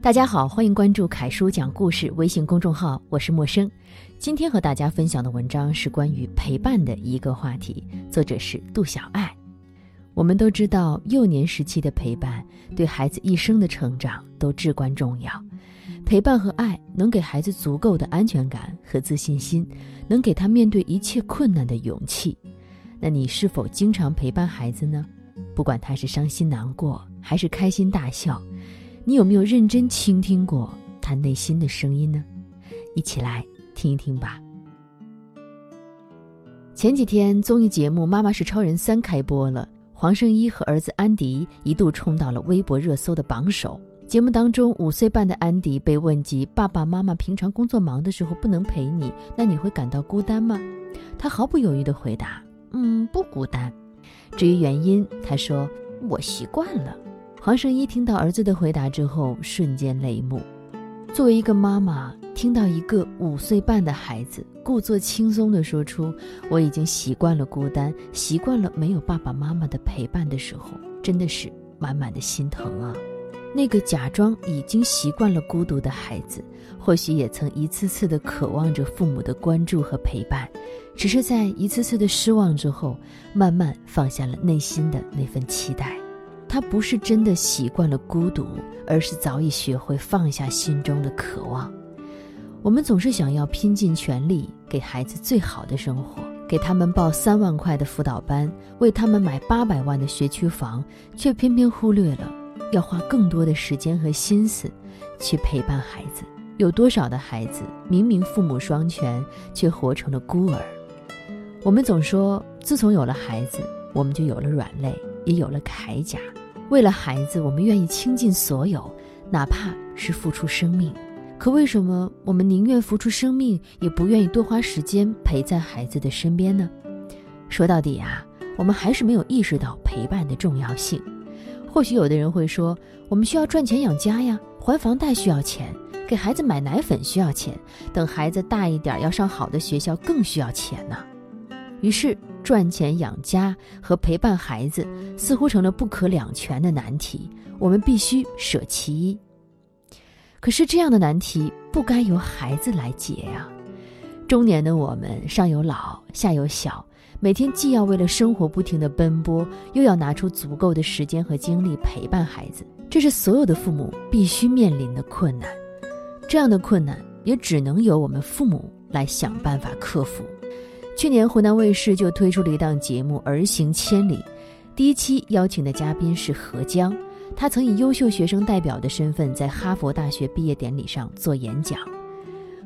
大家好，欢迎关注凯叔讲故事微信公众号，我是陌生。今天和大家分享的文章是关于陪伴的一个话题，作者是杜小爱。我们都知道，幼年时期的陪伴对孩子一生的成长都至关重要。陪伴和爱能给孩子足够的安全感和自信心，能给他面对一切困难的勇气。那你是否经常陪伴孩子呢？不管他是伤心难过还是开心大笑。你有没有认真倾听过他内心的声音呢？一起来听一听吧。前几天综艺节目《妈妈是超人三》开播了，黄圣依和儿子安迪一度冲到了微博热搜的榜首。节目当中，五岁半的安迪被问及爸爸妈妈平常工作忙的时候不能陪你，那你会感到孤单吗？他毫不犹豫地回答：“嗯，不孤单。”至于原因，他说：“我习惯了。”黄圣依听到儿子的回答之后，瞬间泪目。作为一个妈妈，听到一个五岁半的孩子故作轻松地说出“我已经习惯了孤单，习惯了没有爸爸妈妈的陪伴”的时候，真的是满满的心疼啊！那个假装已经习惯了孤独的孩子，或许也曾一次次地渴望着父母的关注和陪伴，只是在一次次的失望之后，慢慢放下了内心的那份期待。他不是真的习惯了孤独，而是早已学会放下心中的渴望。我们总是想要拼尽全力给孩子最好的生活，给他们报三万块的辅导班，为他们买八百万的学区房，却偏偏忽略了要花更多的时间和心思去陪伴孩子。有多少的孩子明明父母双全，却活成了孤儿？我们总说，自从有了孩子，我们就有了软肋，也有了铠甲。为了孩子，我们愿意倾尽所有，哪怕是付出生命。可为什么我们宁愿付出生命，也不愿意多花时间陪在孩子的身边呢？说到底啊，我们还是没有意识到陪伴的重要性。或许有的人会说，我们需要赚钱养家呀，还房贷需要钱，给孩子买奶粉需要钱，等孩子大一点要上好的学校更需要钱呢。于是。赚钱养家和陪伴孩子似乎成了不可两全的难题，我们必须舍其一。可是这样的难题不该由孩子来解呀！中年的我们上有老下有小，每天既要为了生活不停的奔波，又要拿出足够的时间和精力陪伴孩子，这是所有的父母必须面临的困难。这样的困难也只能由我们父母来想办法克服。去年湖南卫视就推出了一档节目《儿行千里》，第一期邀请的嘉宾是何江，他曾以优秀学生代表的身份在哈佛大学毕业典礼上做演讲。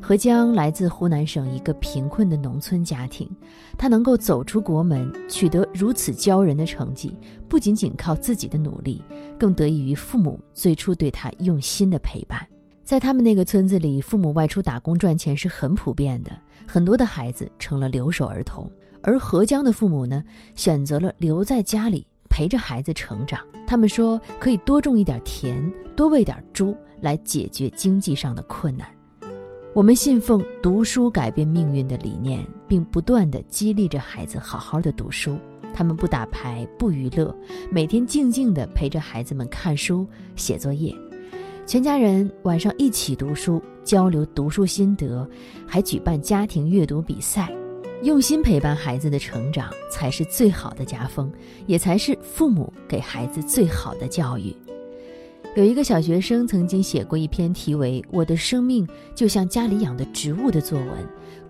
何江来自湖南省一个贫困的农村家庭，他能够走出国门，取得如此骄人的成绩，不仅仅靠自己的努力，更得益于父母最初对他用心的陪伴。在他们那个村子里，父母外出打工赚钱是很普遍的，很多的孩子成了留守儿童。而何江的父母呢，选择了留在家里陪着孩子成长。他们说可以多种一点田，多喂点猪，来解决经济上的困难。我们信奉读书改变命运的理念，并不断地激励着孩子好好的读书。他们不打牌，不娱乐，每天静静地陪着孩子们看书、写作业。全家人晚上一起读书，交流读书心得，还举办家庭阅读比赛，用心陪伴孩子的成长，才是最好的家风，也才是父母给孩子最好的教育。有一个小学生曾经写过一篇题为《我的生命就像家里养的植物》的作文，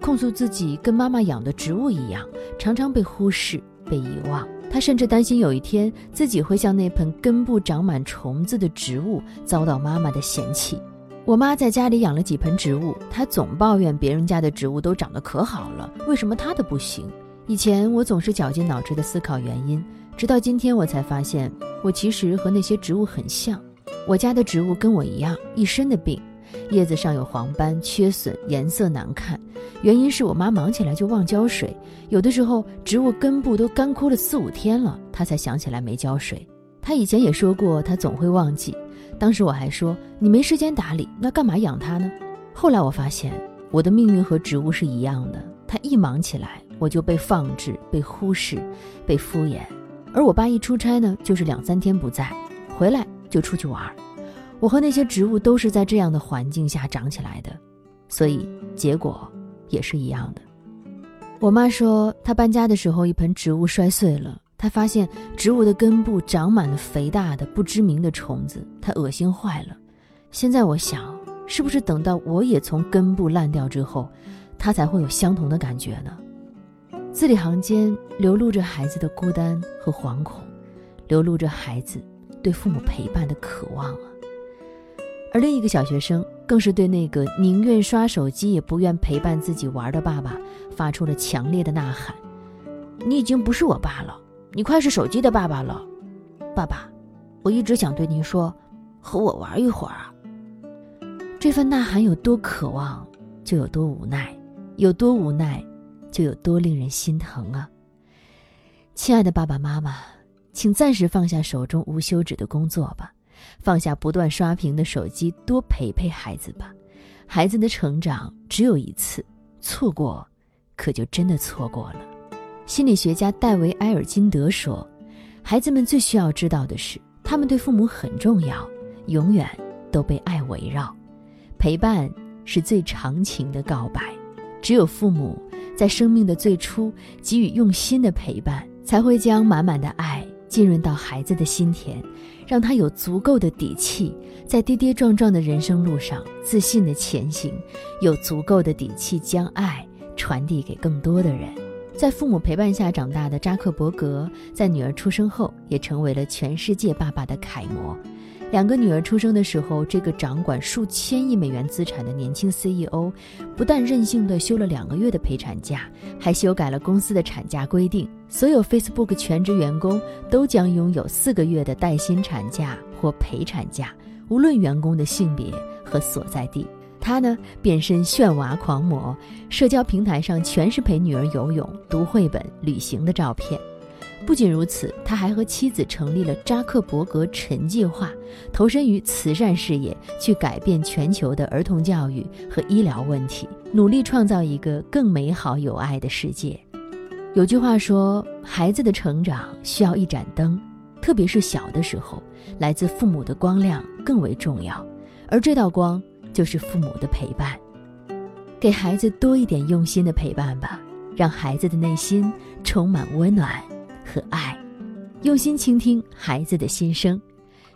控诉自己跟妈妈养的植物一样，常常被忽视、被遗忘。他甚至担心有一天自己会像那盆根部长满虫子的植物遭到妈妈的嫌弃。我妈在家里养了几盆植物，她总抱怨别人家的植物都长得可好了，为什么她的不行？以前我总是绞尽脑汁地思考原因，直到今天我才发现，我其实和那些植物很像。我家的植物跟我一样，一身的病。叶子上有黄斑、缺损，颜色难看，原因是我妈忙起来就忘浇水，有的时候植物根部都干枯了四五天了，她才想起来没浇水。她以前也说过，她总会忘记。当时我还说你没时间打理，那干嘛养它呢？后来我发现我的命运和植物是一样的，它一忙起来，我就被放置、被忽视、被敷衍。而我爸一出差呢，就是两三天不在，回来就出去玩。我和那些植物都是在这样的环境下长起来的，所以结果也是一样的。我妈说，她搬家的时候，一盆植物摔碎了，她发现植物的根部长满了肥大的不知名的虫子，她恶心坏了。现在我想，是不是等到我也从根部烂掉之后，她才会有相同的感觉呢？字里行间流露着孩子的孤单和惶恐，流露着孩子对父母陪伴的渴望啊。而另一个小学生更是对那个宁愿刷手机也不愿陪伴自己玩的爸爸发出了强烈的呐喊：“你已经不是我爸了，你快是手机的爸爸了，爸爸，我一直想对您说，和我玩一会儿啊。”这份呐喊有多渴望，就有多无奈；有多无奈，就有多令人心疼啊！亲爱的爸爸妈妈，请暂时放下手中无休止的工作吧。放下不断刷屏的手机，多陪陪孩子吧。孩子的成长只有一次，错过，可就真的错过了。心理学家戴维·埃尔金德说：“孩子们最需要知道的是，他们对父母很重要，永远都被爱围绕。陪伴是最长情的告白。只有父母在生命的最初给予用心的陪伴，才会将满满的爱浸润到孩子的心田。”让他有足够的底气，在跌跌撞撞的人生路上自信地前行，有足够的底气将爱传递给更多的人。在父母陪伴下长大的扎克伯格，在女儿出生后也成为了全世界爸爸的楷模。两个女儿出生的时候，这个掌管数千亿美元资产的年轻 CEO，不但任性地休了两个月的陪产假，还修改了公司的产假规定，所有 Facebook 全职员工都将拥有四个月的带薪产假或陪产假，无论员工的性别和所在地。他呢，变身炫娃狂魔，社交平台上全是陪女儿游泳、读绘本、旅行的照片。不仅如此，他还和妻子成立了扎克伯格陈计划，投身于慈善事业，去改变全球的儿童教育和医疗问题，努力创造一个更美好有爱的世界。有句话说，孩子的成长需要一盏灯，特别是小的时候，来自父母的光亮更为重要，而这道光就是父母的陪伴。给孩子多一点用心的陪伴吧，让孩子的内心充满温暖。和爱，用心倾听孩子的心声。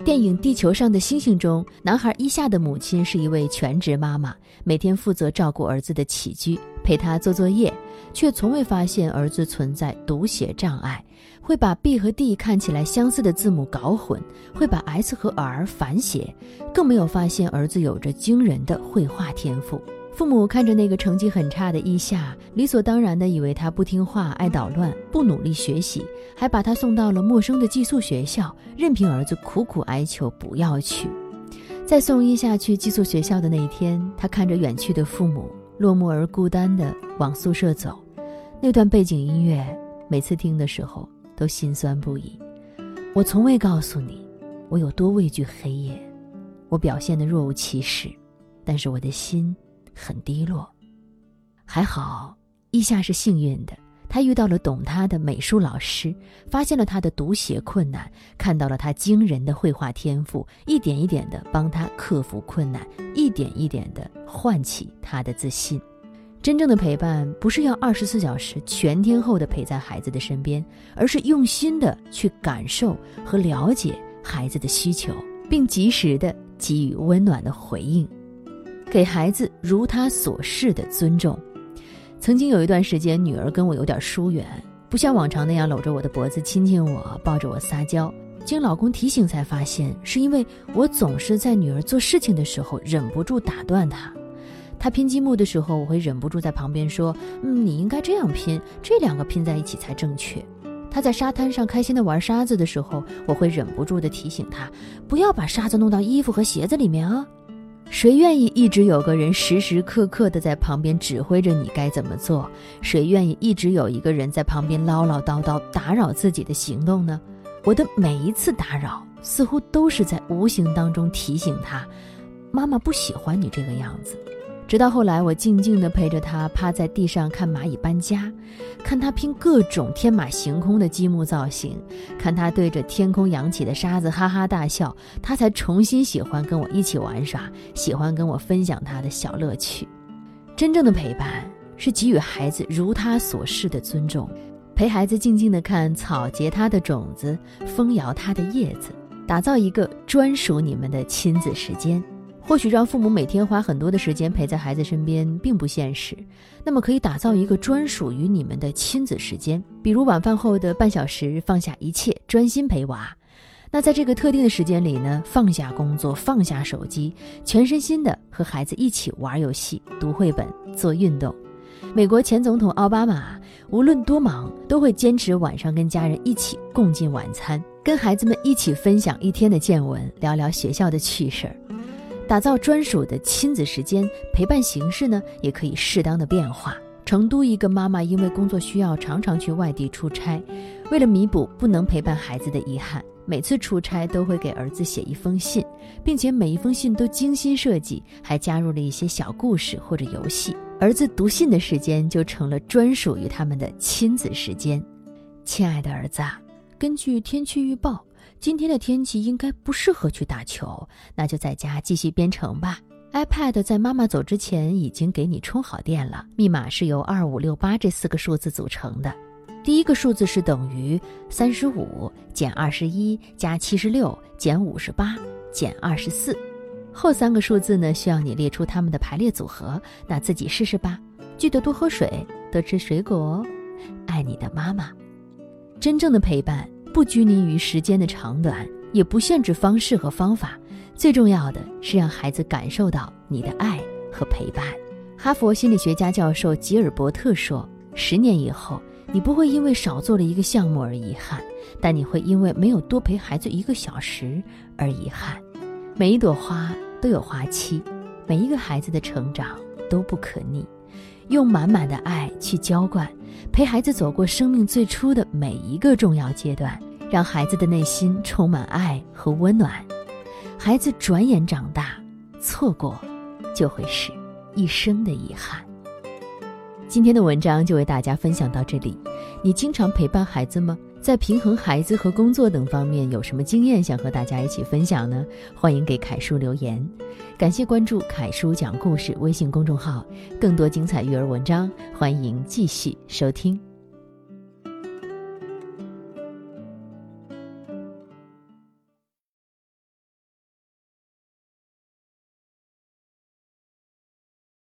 电影《地球上的星星》中，男孩伊夏的母亲是一位全职妈妈，每天负责照顾儿子的起居，陪他做作业，却从未发现儿子存在读写障碍，会把 B 和 D 看起来相似的字母搞混，会把 S 和 R 反写，更没有发现儿子有着惊人的绘画天赋。父母看着那个成绩很差的伊夏，理所当然的以为他不听话、爱捣乱、不努力学习，还把他送到了陌生的寄宿学校，任凭儿子苦苦哀求不要去。在送伊夏去寄宿学校的那一天，他看着远去的父母，落寞而孤单地往宿舍走。那段背景音乐，每次听的时候都心酸不已。我从未告诉你，我有多畏惧黑夜，我表现得若无其事，但是我的心。很低落，还好，伊夏是幸运的，他遇到了懂他的美术老师，发现了他的读写困难，看到了他惊人的绘画天赋，一点一点的帮他克服困难，一点一点的唤起他的自信。真正的陪伴不是要二十四小时全天候的陪在孩子的身边，而是用心的去感受和了解孩子的需求，并及时的给予温暖的回应。给孩子如他所示的尊重。曾经有一段时间，女儿跟我有点疏远，不像往常那样搂着我的脖子亲亲我，抱着我撒娇。经老公提醒才发现，是因为我总是在女儿做事情的时候忍不住打断她。她拼积木的时候，我会忍不住在旁边说：“嗯，你应该这样拼，这两个拼在一起才正确。”她在沙滩上开心的玩沙子的时候，我会忍不住的提醒她：“不要把沙子弄到衣服和鞋子里面啊。”谁愿意一直有个人时时刻刻的在旁边指挥着你该怎么做？谁愿意一直有一个人在旁边唠唠叨叨打扰自己的行动呢？我的每一次打扰，似乎都是在无形当中提醒他：妈妈不喜欢你这个样子。直到后来，我静静地陪着他趴在地上看蚂蚁搬家，看他拼各种天马行空的积木造型，看他对着天空扬起的沙子哈哈大笑，他才重新喜欢跟我一起玩耍，喜欢跟我分享他的小乐趣。真正的陪伴是给予孩子如他所示的尊重，陪孩子静静地看草结他的种子，风摇他的叶子，打造一个专属你们的亲子时间。或许让父母每天花很多的时间陪在孩子身边并不现实，那么可以打造一个专属于你们的亲子时间，比如晚饭后的半小时，放下一切，专心陪娃。那在这个特定的时间里呢，放下工作，放下手机，全身心的和孩子一起玩游戏、读绘本、做运动。美国前总统奥巴马无论多忙，都会坚持晚上跟家人一起共进晚餐，跟孩子们一起分享一天的见闻，聊聊学校的趣事儿。打造专属的亲子时间，陪伴形式呢也可以适当的变化。成都一个妈妈因为工作需要，常常去外地出差，为了弥补不能陪伴孩子的遗憾，每次出差都会给儿子写一封信，并且每一封信都精心设计，还加入了一些小故事或者游戏。儿子读信的时间就成了专属于他们的亲子时间。亲爱的儿子啊，根据天气预报。今天的天气应该不适合去打球，那就在家继续编程吧。iPad 在妈妈走之前已经给你充好电了，密码是由二五六八这四个数字组成的。第一个数字是等于三十五减二十一加七十六减五十八减二十四，后三个数字呢需要你列出它们的排列组合，那自己试试吧。记得多喝水，多吃水果哦。爱你的妈妈，真正的陪伴。不拘泥于时间的长短，也不限制方式和方法，最重要的是让孩子感受到你的爱和陪伴。哈佛心理学家教授吉尔伯特说：“十年以后，你不会因为少做了一个项目而遗憾，但你会因为没有多陪孩子一个小时而遗憾。每一朵花都有花期，每一个孩子的成长都不可逆。用满满的爱去浇灌，陪孩子走过生命最初的每一个重要阶段。”让孩子的内心充满爱和温暖，孩子转眼长大，错过就会是一生的遗憾。今天的文章就为大家分享到这里。你经常陪伴孩子吗？在平衡孩子和工作等方面有什么经验想和大家一起分享呢？欢迎给凯叔留言。感谢关注凯叔讲故事微信公众号，更多精彩育儿文章，欢迎继续收听。